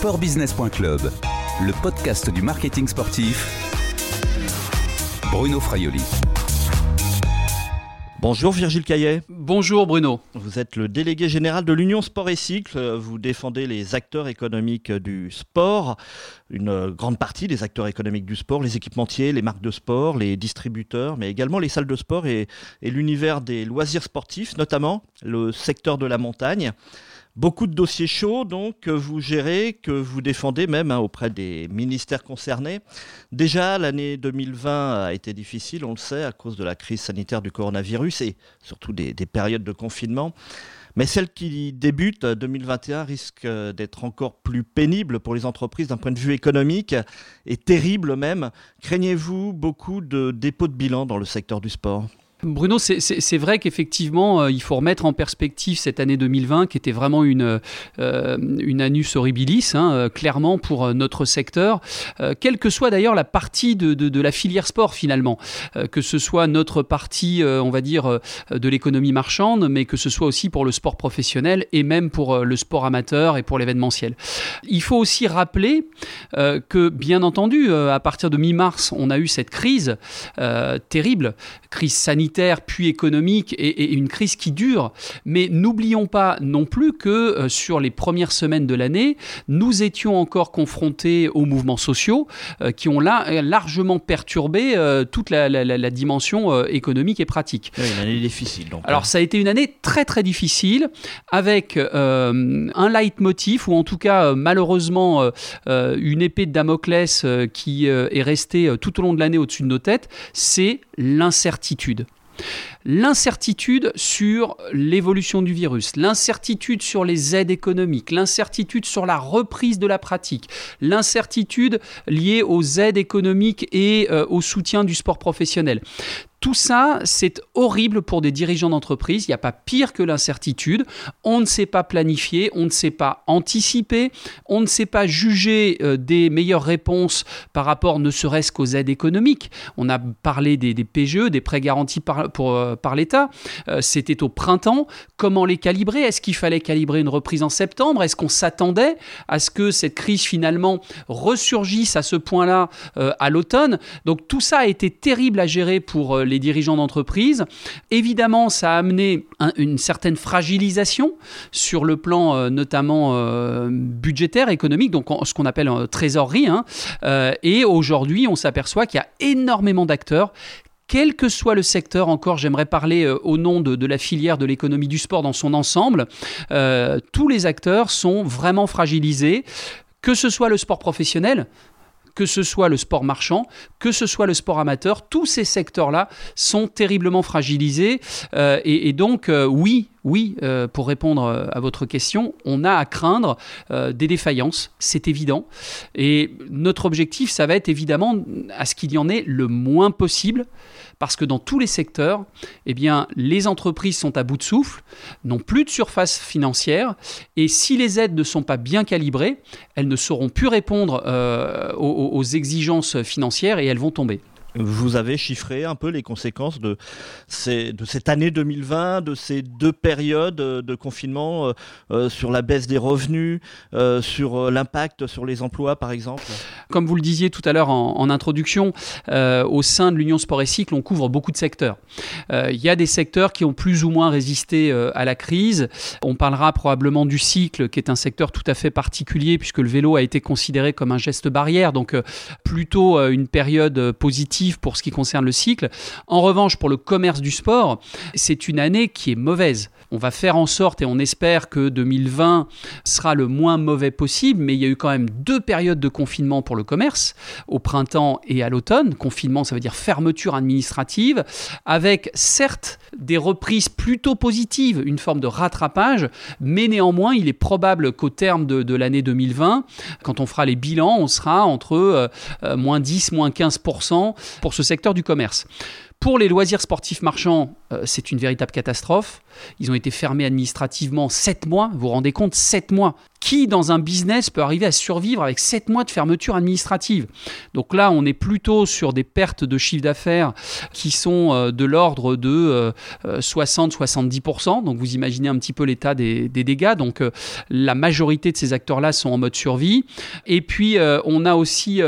Sportbusiness.club, le podcast du marketing sportif. Bruno Fraioli. Bonjour Virgile Caillet. Bonjour Bruno. Vous êtes le délégué général de l'Union Sport et Cycle. Vous défendez les acteurs économiques du sport, une grande partie des acteurs économiques du sport, les équipementiers, les marques de sport, les distributeurs, mais également les salles de sport et, et l'univers des loisirs sportifs, notamment le secteur de la montagne. Beaucoup de dossiers chauds, donc, que vous gérez, que vous défendez même hein, auprès des ministères concernés. Déjà, l'année 2020 a été difficile, on le sait, à cause de la crise sanitaire du coronavirus et surtout des, des périodes de confinement. Mais celle qui débute, 2021, risque d'être encore plus pénible pour les entreprises d'un point de vue économique et terrible même. Craignez-vous beaucoup de dépôts de bilan dans le secteur du sport? Bruno, c'est vrai qu'effectivement, euh, il faut remettre en perspective cette année 2020 qui était vraiment une, euh, anus horribilis, hein, euh, clairement pour euh, notre secteur, quelle que soit d'ailleurs la partie de, de, la filière sport finalement, que ce soit notre partie, on va dire, de l'économie marchande, mais que ce soit aussi pour le sport professionnel et même pour le sport amateur et pour l'événementiel. Il faut aussi rappeler que, bien entendu, à partir de mi-mars, on a eu cette crise terrible, crise sanitaire puis économique et, et, une crise qui dure. Mais n'oublions pas non plus que euh, sur les premières semaines de l'année, nous étions encore confrontés aux mouvements sociaux euh, qui ont là, largement perturbé euh, toute la, la, la dimension euh, économique et pratique. Oui, une année difficile. Donc, Alors ça a été une année très très difficile avec euh, un leitmotiv ou en tout cas malheureusement une épée de Damoclès qui est restée tout au long de l'année au-dessus de nos têtes, c'est l'incertitude l'incertitude sur l'évolution du virus, l'incertitude sur les aides économiques, l'incertitude sur la reprise de la pratique, l'incertitude liée aux aides économiques et euh, au soutien du sport professionnel. Tout ça, c'est horrible pour des dirigeants d'entreprise. Il n'y a pas pire que l'incertitude. On ne sait pas planifier, on ne sait pas anticiper, on ne sait pas juger euh, des meilleures réponses par rapport ne serait-ce qu'aux aides économiques. On a parlé des, PGE, des prêts garantis par, euh, l'État. Euh, C'était au printemps. Comment les calibrer? Est-ce qu'il fallait calibrer une reprise en septembre? Est-ce qu'on s'attendait à ce que cette crise finalement ressurgisse à ce point-là à l'automne? Donc tout ça a été terrible à gérer pour euh, les dirigeants d'entreprise. Évidemment, ça a amené un, une certaine fragilisation sur le plan euh, notamment euh, budgétaire, économique, donc ce qu'on appelle euh, trésorerie. Hein. et aujourd'hui, on s'aperçoit qu'il y a énormément d'acteurs quel que soit le secteur, encore j'aimerais parler euh, au nom de, la filière de l'économie du sport dans son ensemble, euh, tous les acteurs sont vraiment fragilisés, que ce soit le sport professionnel, que ce soit le sport marchand, que ce soit le sport amateur, tous ces secteurs-là sont terriblement fragilisés. Euh, et, donc, euh, oui, oui, euh, pour répondre à votre question, on a à craindre des défaillances, c'est évident. Et notre objectif, ça va être évidemment à ce qu'il y en ait le moins possible, parce que dans tous les secteurs, eh les entreprises sont à bout de souffle, n'ont plus de surface financière, et si les aides ne sont pas bien calibrées, elles ne sauront plus répondre euh, aux exigences financières et elles vont tomber. Vous avez chiffré un peu les conséquences de, cette année 2020, de ces deux périodes de confinement euh, euh, sur la baisse des revenus, euh, sur l'impact sur les emplois par exemple? Comme vous le disiez tout à l'heure en, introduction, euh, au sein de l'Union Sport et Cycle, on couvre beaucoup de secteurs. Euh, il y a des secteurs qui ont plus ou moins résisté euh, à la crise. On parlera probablement du cycle, qui est un secteur tout à fait particulier puisque le vélo a été considéré comme un geste barrière, donc plutôt une période positive pour ce qui concerne le cycle. En revanche, pour le commerce du sport, c'est une année qui est mauvaise. On va faire en sorte et on espère que 2020 sera le moins mauvais possible, mais il y a eu quand même deux périodes de confinement pour le commerce, au printemps et à l'automne. Confinement, ça veut dire fermeture administrative, avec certes des reprises plutôt positives, une forme de rattrapage, mais néanmoins, il est probable qu'au terme de, l'année 2020, quand on fera les bilans, on sera entre euh, moins 10, moins 15% pour ce secteur du commerce. Pour les loisirs sportifs marchands, euh, c'est une véritable catastrophe. Ils ont été fermés administrativement 7 mois. Vous vous rendez compte 7 mois. Qui, dans un business, peut arriver à survivre avec 7 mois de fermeture administrative? Donc là, on est plutôt sur des pertes de chiffre d'affaires qui sont euh, de l'ordre de 60-70%. Donc vous imaginez un petit peu l'état des, dégâts. Donc la majorité de ces acteurs-là sont en mode survie. Et puis, on a aussi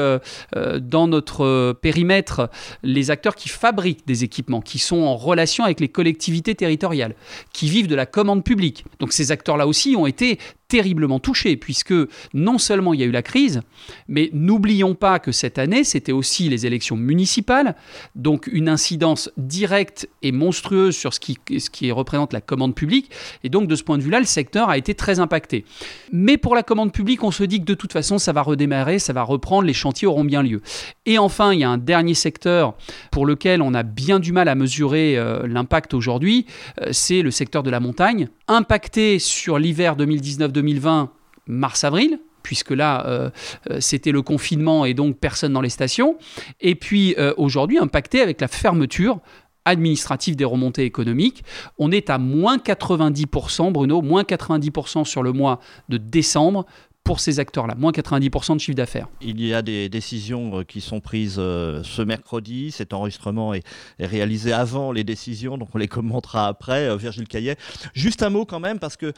dans notre périmètre les acteurs qui fabriquent des équipements, qui sont en relation avec les collectivités territoriales, qui vivent de la commande publique. Donc ces acteurs-là aussi ont été terriblement touché, puisque non seulement il y a eu la crise, mais n'oublions pas que cette année, c'était aussi les élections municipales, donc une incidence directe et monstrueuse sur ce qui, représente la commande publique, et donc de ce point de vue-là, le secteur a été très impacté. Mais pour la commande publique, on se dit que de toute façon, ça va redémarrer, ça va reprendre, les chantiers auront bien lieu. Et enfin, il y a un dernier secteur pour lequel on a bien du mal à mesurer euh, l'impact aujourd'hui, euh, c'est le secteur de la montagne, impacté sur l'hiver 2019 2020, mars-avril, puisque là, euh, euh, c'était le confinement et donc personne dans les stations. Et puis euh, aujourd'hui, impacté avec la fermeture administrative des remontées économiques. On est à moins 90%, Bruno, moins 90% sur le mois de décembre pour ces acteurs-là, moins 90% de chiffre d'affaires. Il y a des décisions euh, qui sont prises euh, ce mercredi. Cet enregistrement est, réalisé avant les décisions, donc on les commentera après. Euh, Virgile Caillet. Juste un mot quand même, parce que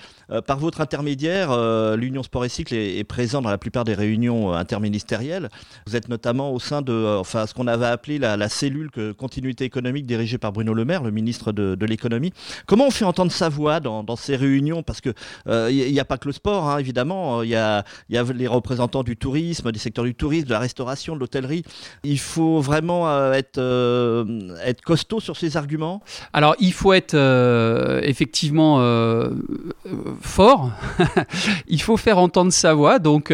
par votre intermédiaire, l'Union Sport et Cycle est, présente dans la plupart des réunions interministérielles. Vous êtes notamment au sein de enfin, ce qu'on avait appelé la, cellule continuité économique dirigée par Bruno Le Maire, le ministre de, l'économie. Comment on fait entendre sa voix dans, ces réunions? Parce qu'il n'y a pas que le sport, hein, évidemment. Il y a il y a les représentants du tourisme, des secteurs du tourisme, de la restauration, de l'hôtellerie. Il faut vraiment euh, être, euh, être costaud sur ces arguments Alors, il faut être euh, effectivement fort. il faut faire entendre sa voix. Donc,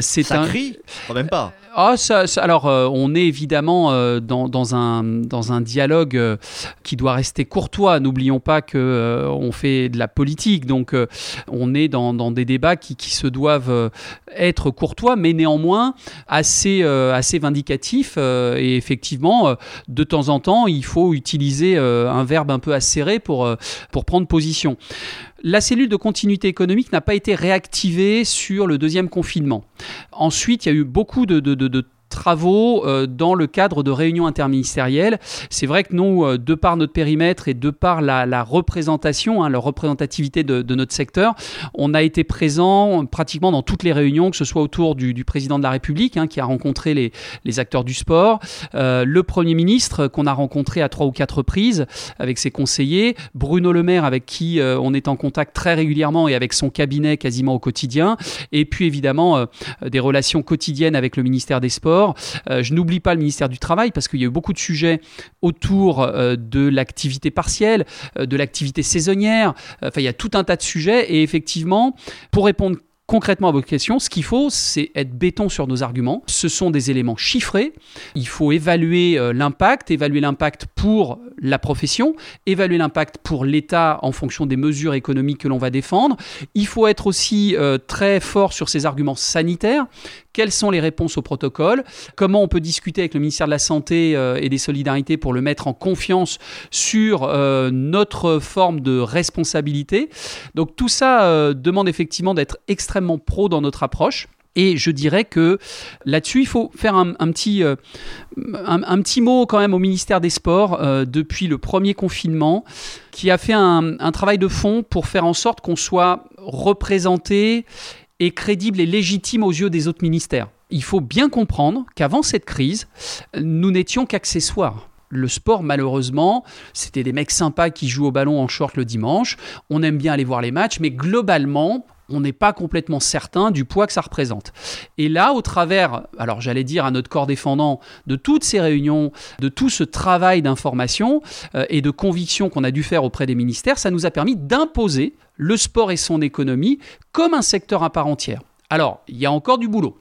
c'est ça un. crie Quand même pas. Ah, alors, euh, on est évidemment euh, dans, un, dans un dialogue euh, qui doit rester courtois. N'oublions pas que on fait de la politique, donc on est dans, des débats qui, se doivent être courtois, mais néanmoins assez, assez vindicatifs. et effectivement, de temps en temps, il faut utiliser un verbe un peu acéré pour, pour prendre position. La cellule de continuité économique n'a pas été réactivée sur le deuxième confinement. Ensuite, il y a eu beaucoup de travaux euh, dans le cadre de réunions interministérielles. C'est vrai que nous, euh, de par notre périmètre et de par la, représentation, hein, la représentativité de, notre secteur, on a été présent pratiquement dans toutes les réunions, que ce soit autour du, président de la République, hein, qui a rencontré les, acteurs du sport, euh, le Premier ministre qu'on a rencontré à trois ou quatre reprises avec ses conseillers, Bruno Le Maire avec qui on est en contact très régulièrement et avec son cabinet quasiment au quotidien, et puis évidemment des relations quotidiennes avec le ministère des Sports euh, je n'oublie pas le ministère du Travail parce qu'il y a eu beaucoup de sujets autour euh, de l'activité partielle, euh, de l'activité saisonnière. Enfin, il y a tout un tas de sujets et effectivement, pour répondre concrètement à votre question, ce qu'il faut, c'est être béton sur nos arguments. Ce sont des éléments chiffrés. Il faut évaluer l'impact, évaluer l'impact pour la profession, évaluer l'impact pour l'État en fonction des mesures économiques que l'on va défendre. Il faut être aussi très fort sur ces arguments sanitaires quelles sont les réponses au protocole, comment on peut discuter avec le ministère de la Santé euh, et des Solidarités pour le mettre en confiance sur euh, notre forme de responsabilité? Donc tout ça euh, demande effectivement d'être extrêmement pro dans notre approche. Et je dirais que là-dessus, il faut faire un, petit, un, petit mot quand même au ministère des Sports depuis le premier confinement, qui a fait un, un travail de fond pour faire en sorte qu'on soit représenté et crédible et légitime aux yeux des autres ministères. Il faut bien comprendre qu'avant cette crise, nous n'étions qu'accessoires. Le sport, malheureusement, c'était des mecs sympas qui jouent au ballon en short le dimanche. On aime bien aller voir les matchs, mais globalement, on n'est pas complètement certain du poids que ça représente. Et là, au travers, alors j'allais dire à notre corps défendant, de toutes ces réunions, de tout ce travail d'information euh, et de conviction qu'on a dû faire auprès des ministères, ça nous a permis d'imposer le sport et son économie comme un secteur à part entière. Alors, il y a encore du boulot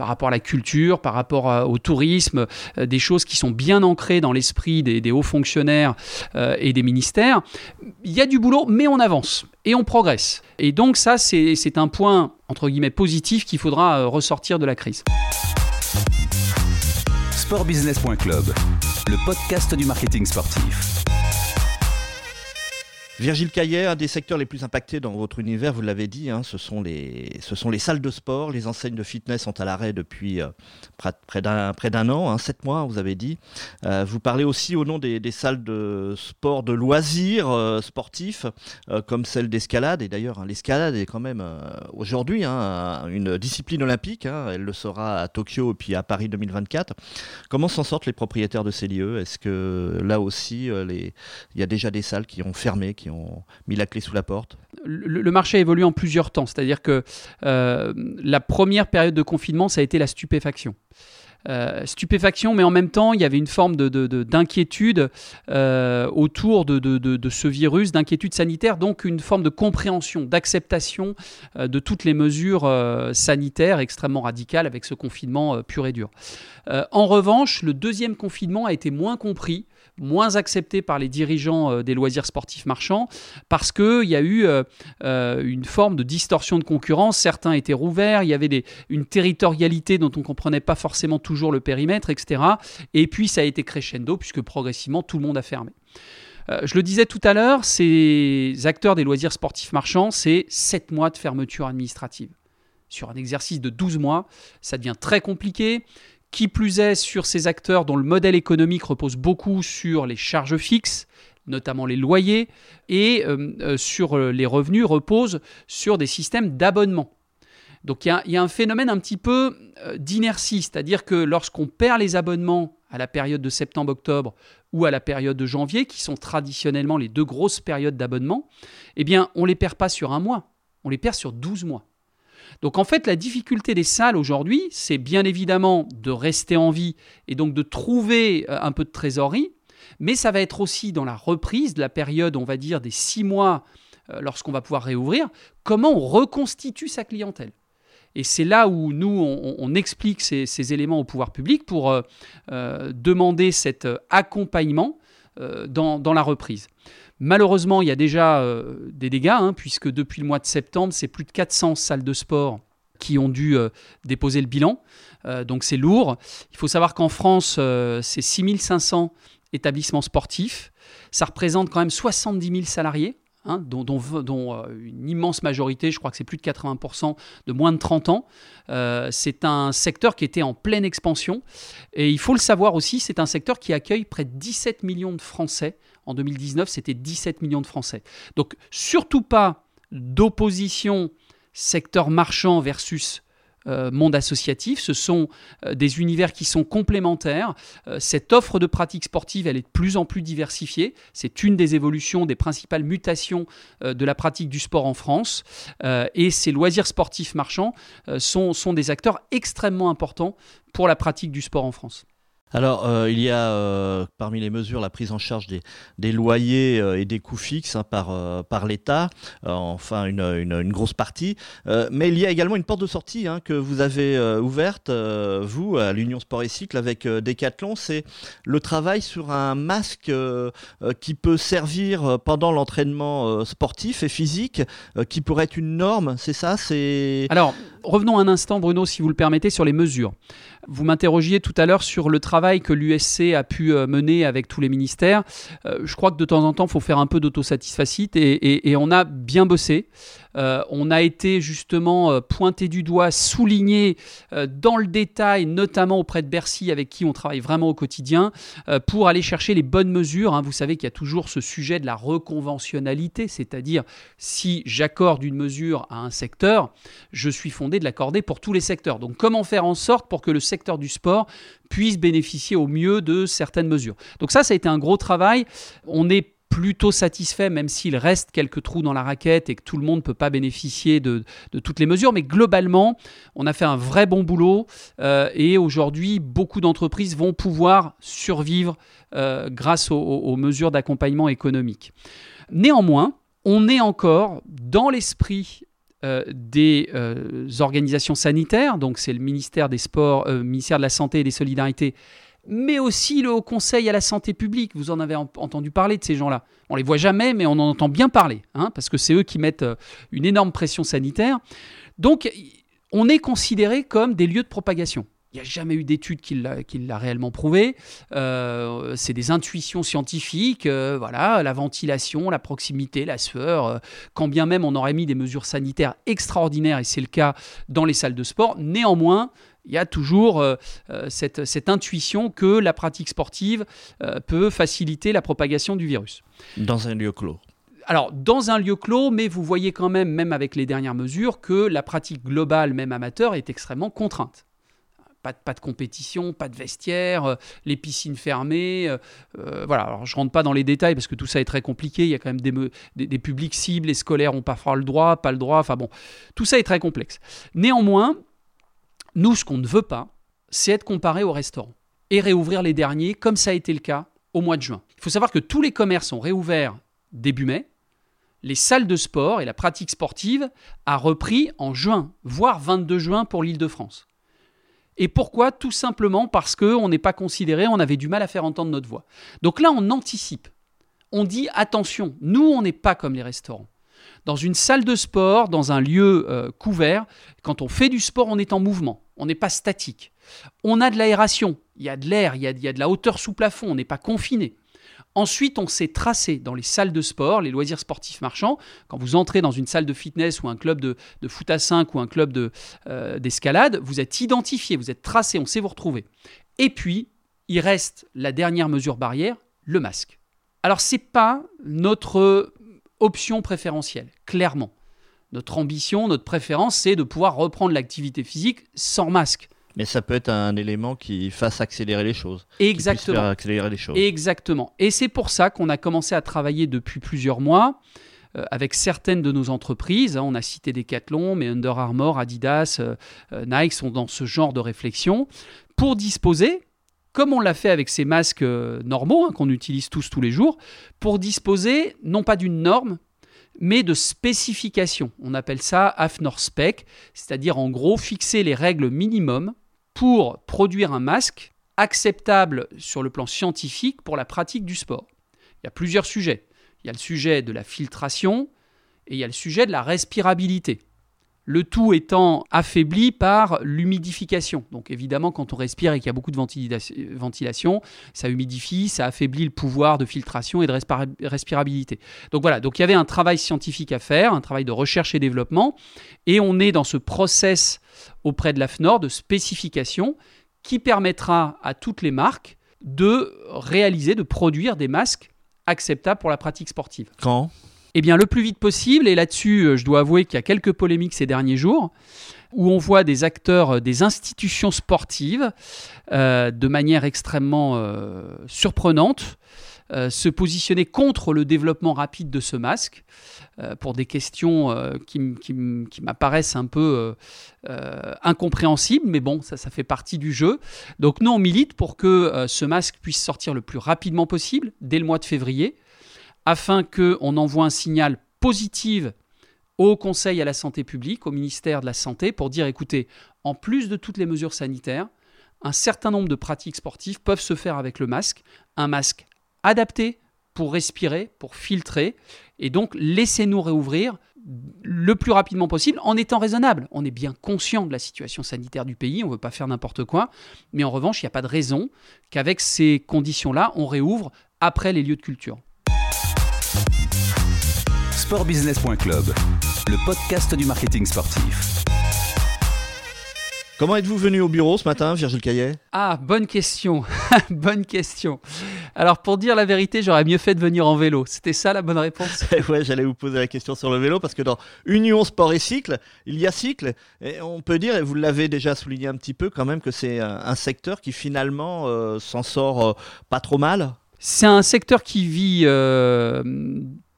par rapport à la culture, par rapport au tourisme, euh, des choses qui sont bien ancrées dans l'esprit des, hauts fonctionnaires euh, et des ministères. Il y a du boulot, mais on avance et on progresse. Et donc ça, c'est un point, entre guillemets, positif qu'il faudra euh, ressortir de la crise. Sportbusiness.club le podcast du marketing sportif. Virgile Caillet, un des secteurs les plus impactés dans votre univers, vous l'avez dit, hein, ce, sont les, salles de sport. Les enseignes de fitness sont à l'arrêt depuis euh, près d'un, an, hein, sept mois, vous avez dit. Euh, vous parlez aussi au nom des, salles de sport, de loisirs euh, sportifs, comme celle d'escalade. Et d'ailleurs, hein, l'escalade est quand même aujourd'hui une discipline olympique. elle le sera à Tokyo et puis à Paris 2024. Comment s'en sortent les propriétaires de ces lieux? Est-ce que là aussi, il y a déjà des salles qui ont fermé, ont mis la clé sous la porte le, marché a évolué en plusieurs temps. C'est-à-dire que euh, la première période de confinement, ça a été la stupéfaction. Euh, stupéfaction, mais en même temps, il y avait une forme d'inquiétude de, euh, autour de, ce virus, d'inquiétude sanitaire, donc une forme de compréhension, d'acceptation de toutes les mesures sanitaires extrêmement radicales avec ce confinement pur et dur. en revanche, le deuxième confinement a été moins compris moins accepté par les dirigeants euh, des loisirs sportifs marchands parce qu'il y a eu euh, euh, une forme de distorsion de concurrence. Certains étaient rouverts, il y avait une territorialité dont on ne comprenait pas forcément toujours le périmètre, etc. Et puis ça a été crescendo puisque progressivement tout le monde a fermé. je le disais tout à l'heure, ces acteurs des loisirs sportifs marchands, c'est 7 mois de fermeture administrative. Sur un exercice de 12 mois, ça devient très compliqué. Qui plus est sur ces acteurs dont le modèle économique repose beaucoup sur les charges fixes, notamment les loyers, et euh, euh, sur euh, les revenus repose sur des systèmes d'abonnement. Donc il y, a un phénomène un petit peu d'inertie, c'est-à-dire que lorsqu'on perd les abonnements à la période de septembre-octobre ou à la période de janvier, qui sont traditionnellement les deux grosses périodes d'abonnement, eh bien on ne les perd pas sur un mois, on les perd sur 12 mois. Donc en fait, la difficulté des salles aujourd'hui, c'est bien évidemment de rester en vie et donc de trouver euh, un peu de trésorerie, mais ça va être aussi dans la reprise de la période, on va dire, des six mois euh, lorsqu'on va pouvoir réouvrir, comment on reconstitue sa clientèle. Et c'est là où nous, on, explique ces, éléments au pouvoir public pour euh, demander cet accompagnement dans, la reprise. Malheureusement, il y a déjà euh, des dégâts, hein, puisque depuis le mois de septembre, c'est plus de 400 salles de sport qui ont dû euh, déposer le bilan. Euh, donc c'est lourd. Il faut savoir qu'en France, c'est 6500 établissements sportifs. Ça représente quand même 70 000 salariés. Hein, dont, une immense majorité, je crois que c'est plus de 80%, de moins de 30 ans. c'est un secteur qui était en pleine expansion. Et il faut le savoir aussi, c'est un secteur qui accueille près de 17 millions de Français en 2019, c'était 17 millions de Français. Donc surtout pas d'opposition secteur marchand versus euh, monde associatif. Ce sont euh, des univers qui sont complémentaires. Euh, cette offre de pratique sportive, elle est de plus en plus diversifiée. C'est une des évolutions, des principales mutations de la pratique du sport en France. et ces loisirs sportifs marchands sont des acteurs extrêmement importants pour la pratique du sport en France. Alors, euh, il y a euh, parmi les mesures la prise en charge des, loyers euh, et des coûts fixes hein, par, par l'État, enfin une, grosse partie. mais il y a également une porte de sortie hein, que vous avez ouverte, vous, à l'Union Sport et Cycle, avec Decathlon. C'est le travail sur un masque qui peut servir pendant l'entraînement sportif et physique, qui pourrait être une norme, c'est ça? Revenons un instant, Bruno, si vous le permettez, sur les mesures. Vous m'interrogiez tout à l'heure sur le travail que l'USC a pu euh, mener avec tous les ministères. Euh, je crois que de temps en temps, il faut faire un peu d'autosatisfacite et, on a bien bossé. Euh, on a été justement pointé du doigt, souligné dans le détail, notamment auprès de Bercy, avec qui on travaille vraiment au quotidien, pour aller chercher les bonnes mesures. Hein. Vous savez qu'il y a toujours ce sujet de la reconventionnalité, c'est-à-dire si j'accorde une mesure à un secteur, je suis fondé de l'accorder pour tous les secteurs. Donc comment faire en sorte pour que le secteur du sport puisse bénéficier au mieux de certaines mesures? Donc ça, ça a été un gros travail. On est plutôt satisfait, même s'il reste quelques trous dans la raquette et que tout le monde ne peut pas bénéficier de, toutes les mesures. Mais globalement, on a fait un vrai bon boulot euh, et aujourd'hui, beaucoup d'entreprises vont pouvoir survivre euh, grâce aux, mesures d'accompagnement économique. Néanmoins, on est encore dans l'esprit euh, des organisations sanitaires, donc c'est le ministère des Sports, ministère de la Santé et des Solidarités mais aussi le Haut Conseil à la santé publique. Vous en avez entendu parler de ces gens-là. On les voit jamais, mais on en entend bien parler, hein, parce que c'est eux qui mettent euh, une énorme pression sanitaire. Donc, on est considéré comme des lieux de propagation. Il n'y a jamais eu d'étude qui l'a réellement prouvé. Euh, c'est des intuitions scientifiques, euh, voilà, la ventilation, la proximité, la sueur. Euh, quand bien même on aurait mis des mesures sanitaires extraordinaires, et c'est le cas dans les salles de sport, néanmoins, il y a toujours cette, cette, intuition que la pratique sportive peut faciliter la propagation du virus. Dans un lieu clos alors, dans un lieu clos, mais vous voyez quand même, même avec les dernières mesures, que la pratique globale, même amateur, est extrêmement contrainte pas de, pas compétition, pas de vestiaire, euh, les piscines fermées. Euh, euh, voilà, alors je rentre pas dans les détails parce que tout ça est très compliqué. Il y a quand même des, publics cibles, les scolaires ont parfois le droit, pas le droit. Enfin bon, tout ça est très complexe. Néanmoins, nous, ce qu'on ne veut pas, c'est être comparé aux restaurants et réouvrir les derniers comme ça a été le cas au mois de juin. Il faut savoir que tous les commerces ont réouvert début mai. Les salles de sport et la pratique sportive a repris en juin, voire 22 juin pour l'île de France. Et pourquoi? Tout simplement parce qu'on n'est pas considéré, on avait du mal à faire entendre notre voix. Donc là, on anticipe. On dit attention, nous, on n'est pas comme les restaurants. Dans une salle de sport, dans un lieu euh, couvert, quand on fait du sport, on est en mouvement, on n'est pas statique. On a de l'aération, il y a de l'air, il, il y a de la hauteur sous plafond, on n'est pas confiné. Ensuite, on s'est tracé dans les salles de sport, les loisirs sportifs marchands. Quand vous entrez dans une salle de fitness ou un club de, foot à 5 ou un club euh, d'escalade, vous êtes identifié, vous êtes tracé, on sait vous retrouver. Et puis, il reste la dernière mesure barrière, le masque. Alors, ce n'est pas notre option préférentielle, clairement. Notre ambition, notre préférence, c'est de pouvoir reprendre l'activité physique sans masque. Mais ça peut être un élément qui fasse accélérer les choses. Exactement. accélérer les choses. Exactement. Et c'est pour ça qu'on a commencé à travailler depuis plusieurs mois euh, avec certaines de nos entreprises. Hein. on a cité Decathlon, mais Under Armour, Adidas, euh, euh, Nike sont dans ce genre de réflexion pour disposer, comme on l'a fait avec ces masques normaux hein, qu'on utilise tous tous les jours, pour disposer non pas d'une norme, mais de spécifications. On appelle ça AFNOR Spec, c'est-à-dire en gros fixer les règles minimum pour produire un masque acceptable sur le plan scientifique pour la pratique du sport. Il y a plusieurs sujets. Il y a le sujet de la filtration et il y a le sujet de la respirabilité le tout étant affaibli par l'humidification. Donc évidemment, quand on respire et qu'il y a beaucoup de ventilation, ça humidifie, ça affaiblit le pouvoir de filtration et de respirabilité. Donc voilà, donc il y avait un travail scientifique à faire, un travail de recherche et développement, et on est dans ce process auprès de l'AFNOR de spécification qui permettra à toutes les marques de réaliser, de produire des masques acceptables pour la pratique sportive. Quand? Eh bien, le plus vite possible, et là-dessus, euh, je dois avouer qu'il y a quelques polémiques ces derniers jours, où on voit des acteurs euh, des institutions sportives, euh, de manière extrêmement surprenante, se positionner contre le développement rapide de ce masque, pour des questions qui, m'apparaissent un peu incompréhensibles, mais bon, ça, ça fait partie du jeu. Donc nous, on milite pour que ce masque puisse sortir le plus rapidement possible, dès le mois de février afin qu'on envoie un signal positif au Conseil à la santé publique, au ministère de la Santé, pour dire écoutez, en plus de toutes les mesures sanitaires, un certain nombre de pratiques sportives peuvent se faire avec le masque, un masque adapté pour respirer, pour filtrer, et donc laissez-nous réouvrir le plus rapidement possible en étant raisonnable. On est bien conscient de la situation sanitaire du pays, on ne veut pas faire n'importe quoi, mais en revanche, il n'y a pas de raison qu'avec ces conditions-là, on réouvre après les lieux de culture sportbusiness.club, le podcast du marketing sportif. Comment êtes-vous venu au bureau ce matin, Virgile Caillet? Ah, bonne question. bonne question. Alors, pour dire la vérité, j'aurais mieux fait de venir en vélo. C'était ça la bonne réponse? Ouais, j'allais vous poser la question sur le vélo parce que dans Union Sport et Cycle, il y a cycle. Et on peut dire, et vous l'avez déjà souligné un petit peu quand même, que c'est un, secteur qui finalement euh, s'en sort euh, pas trop mal? C'est un secteur qui vit. Euh,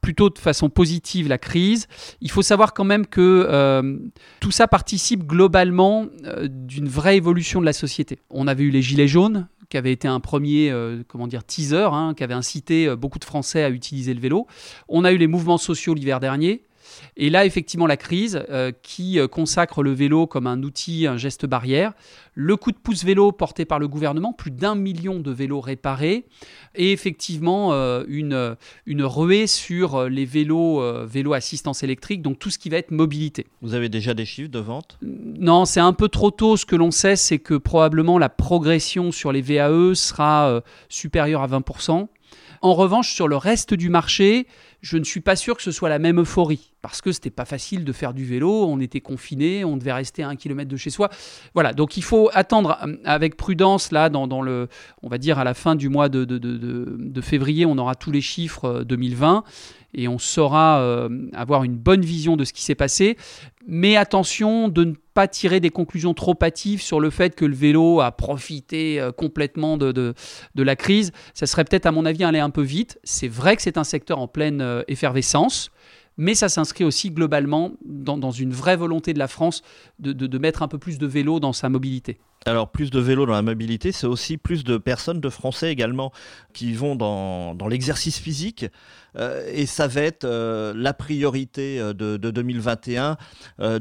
plutôt de façon positive la crise. Il faut savoir quand même que euh, tout ça participe globalement euh, d'une vraie évolution de la société. On avait eu les Gilets jaunes, qui avait été un premier teaser, hein, qui avait incité beaucoup de Français à utiliser le vélo. On a eu les mouvements sociaux l'hiver dernier. Et là, effectivement, la crise euh, qui euh, consacre le vélo comme un outil, un geste barrière, le coup de pouce vélo porté par le gouvernement, plus d'un million de vélos réparés, et effectivement euh, une, une ruée sur les vélos, vélos assistance électrique, donc tout ce qui va être mobilité. Vous avez déjà des chiffres de vente? Non, c'est un peu trop tôt. Ce que l'on sait, c'est que probablement la progression sur les VAE sera supérieure à 20%. En revanche, sur le reste du marché, je ne suis pas sûr que ce soit la même euphorie parce que c'était pas facile de faire du vélo, on était confiné, on devait rester à un kilomètre de chez soi. Voilà, donc il faut attendre euh, avec prudence là dans, le, on va dire à la fin du mois de, février, on aura tous les chiffres 2020 euh, et on saura euh, avoir une bonne vision de ce qui s'est passé. Mais attention de ne pas tirer des conclusions trop hâtives sur le fait que le vélo a profité complètement de, de, la crise. Ça serait peut-être, à mon avis, aller un peu vite. C'est vrai que c'est un secteur en pleine effervescence mais ça s'inscrit aussi globalement dans, une vraie volonté de la France de, mettre un peu plus de vélo dans sa mobilité. Alors plus de vélo dans la mobilité, c'est aussi plus de personnes, de Français également, qui vont dans, dans l'exercice physique. Euh, et ça va être euh, la priorité euh, de, 2021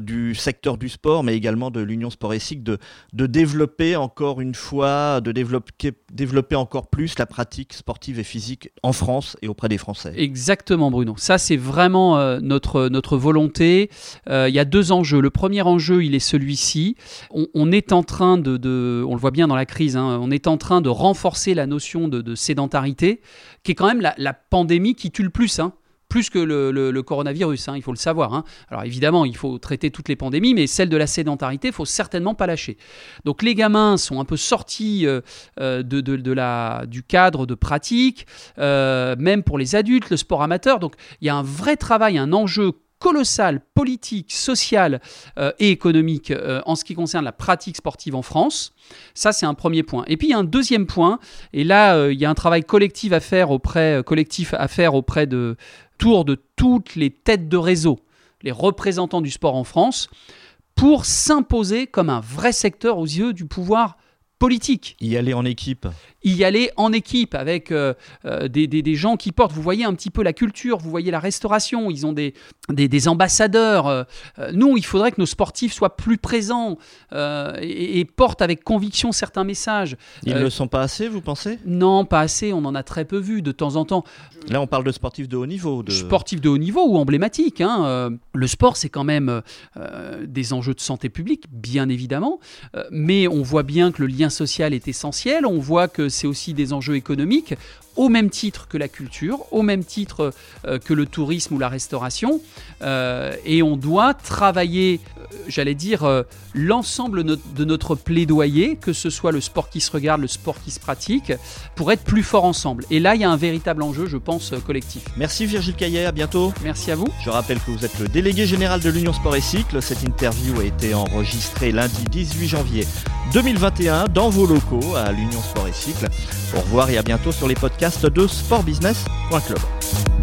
du secteur du sport, mais également de l'Union Sport de, de, développer encore une fois, de développer, développer encore plus la pratique sportive et physique en France et auprès des Français. Exactement, Bruno. Ça, c'est vraiment notre, notre volonté. Il y a deux enjeux. Le premier enjeu, il est celui-ci. On, est en train de, on le voit bien dans la crise, hein, on est en train de renforcer la notion de, sédentarité, qui est quand même la, pandémie qui tue le plus, hein, plus que le, coronavirus, hein, il faut le savoir. Alors évidemment, il faut traiter toutes les pandémies, mais celle de la sédentarité, il faut certainement pas lâcher. Donc les gamins sont un peu sortis euh, euh, de, la, du cadre de pratique, euh, même pour les adultes, le sport amateur. Donc il y a un vrai travail, un enjeu colossal politique, social euh, et économique euh, en ce qui concerne la pratique sportive en France. Ça, c'est un premier point. Et puis, il y a un deuxième point, et là, euh, il y a un travail collectif à faire auprès, collectif à faire auprès de de toutes les têtes de réseau, les représentants du sport en France, pour s'imposer comme un vrai secteur aux yeux du pouvoir politique. Y aller en équipe y aller en équipe avec euh, euh, des, des, gens qui portent. Vous voyez un petit peu la culture, vous voyez la restauration, ils ont des, des, ambassadeurs. Euh, nous, il faudrait que nos sportifs soient plus présents et, portent avec conviction certains messages. Ils ne le sont pas assez, vous pensez? Non, pas assez, on en a très peu vu de temps en temps. Là, on parle de sportifs de haut niveau. De... Sportifs de haut niveau ou emblématiques. Hein. le sport, c'est quand même des enjeux de santé publique, bien évidemment, mais on voit bien que le lien social est essentiel, on voit que c'est aussi des enjeux économiques au même titre que la culture, au même titre euh, que le tourisme ou la restauration. Euh, et on doit travailler, euh, j'allais dire, l'ensemble de notre plaidoyer, que ce soit le sport qui se regarde, le sport qui se pratique, pour être plus fort ensemble. Et là, il y a un véritable enjeu, je pense, collectif. Merci Virgile Caillet, à bientôt. Merci à vous. Je rappelle que vous êtes le délégué général de l'Union Sport et Cycle. Cette interview a été enregistrée lundi 18 janvier 2021 dans vos locaux à l'Union Sport et Cycle. Au revoir et à bientôt sur les podcasts de sportbusiness.club.